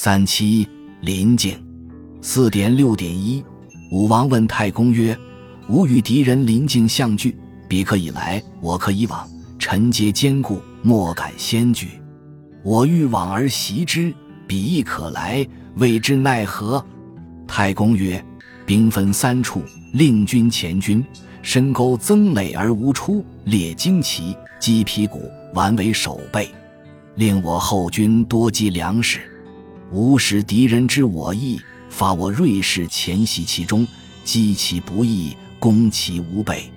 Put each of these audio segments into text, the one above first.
三七临境，四点六点一。武王问太公曰：“吾与敌人临境相聚，彼可以来，我可以往。臣皆坚固，莫敢先惧。我欲往而袭之，彼亦可来，未知奈何？”太公曰：“兵分三处，令军前军，深沟增垒而无出，列旌旗，击皮鼓，完为守备。令我后军多积粮食。”吾使敌人知我意，发我锐士潜袭其中，击其不意，攻其无备。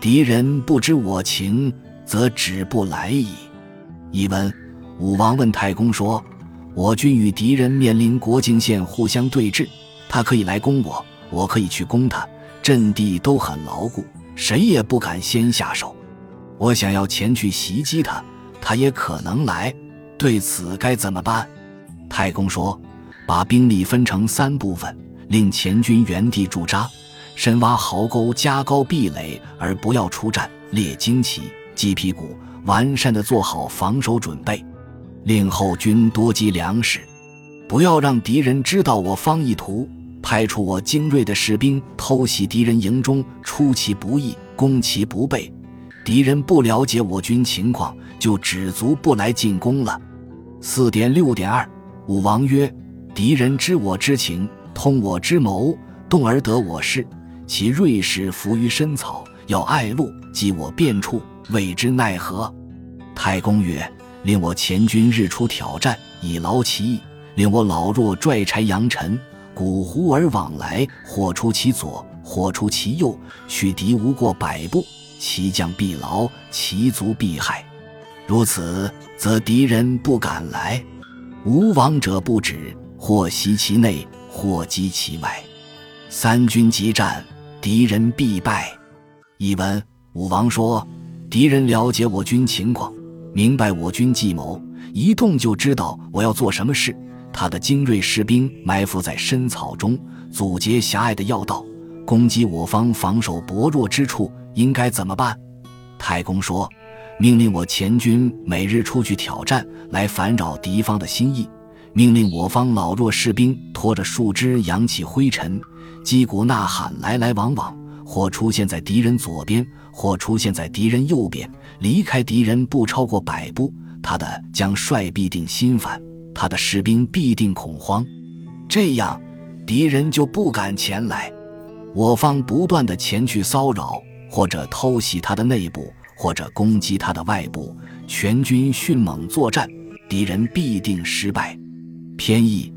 敌人不知我情，则止不来矣。译文：武王问太公说：“我军与敌人面临国境线互相对峙，他可以来攻我，我可以去攻他，阵地都很牢固，谁也不敢先下手。我想要前去袭击他，他也可能来，对此该怎么办？”太公说：“把兵力分成三部分，令前军原地驻扎，深挖壕沟，加高壁垒，而不要出战。列旌旗，击皮鼓，完善的做好防守准备。令后军多积粮食，不要让敌人知道我方意图。派出我精锐的士兵偷袭敌人营中，出其不意，攻其不备。敌人不了解我军情况，就止足不来进攻了。”四点六点二。武王曰：“敌人知我之情，通我之谋，动而得我事。其锐士伏于深草，要隘路，击我便处，未知奈何？”太公曰：“令我前军日出挑战，以劳其意；令我老弱拽柴扬尘，鼓胡而往来，或出其左，或出其右，取敌无过百步，其将必劳，其卒必害。如此，则敌人不敢来。”无往者不止，或袭其内，或击其外。三军激战，敌人必败。译文：武王说，敌人了解我军情况，明白我军计谋，一动就知道我要做什么事。他的精锐士兵埋伏在深草中，阻截狭隘的要道，攻击我方防守薄弱之处，应该怎么办？太公说。命令我前军每日出去挑战，来烦扰敌方的心意；命令我方老弱士兵拖着树枝扬起灰尘，击鼓呐喊，来来往往，或出现在敌人左边，或出现在敌人右边，离开敌人不超过百步，他的将帅必定心烦，他的士兵必定恐慌，这样敌人就不敢前来。我方不断的前去骚扰，或者偷袭他的内部。或者攻击他的外部，全军迅猛作战，敌人必定失败。偏义，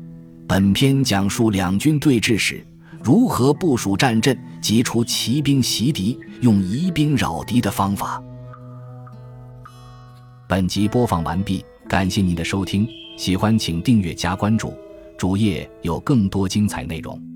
本篇讲述两军对峙时如何部署战阵，及出骑兵袭敌、用疑兵扰敌的方法。本集播放完毕，感谢您的收听，喜欢请订阅加关注，主页有更多精彩内容。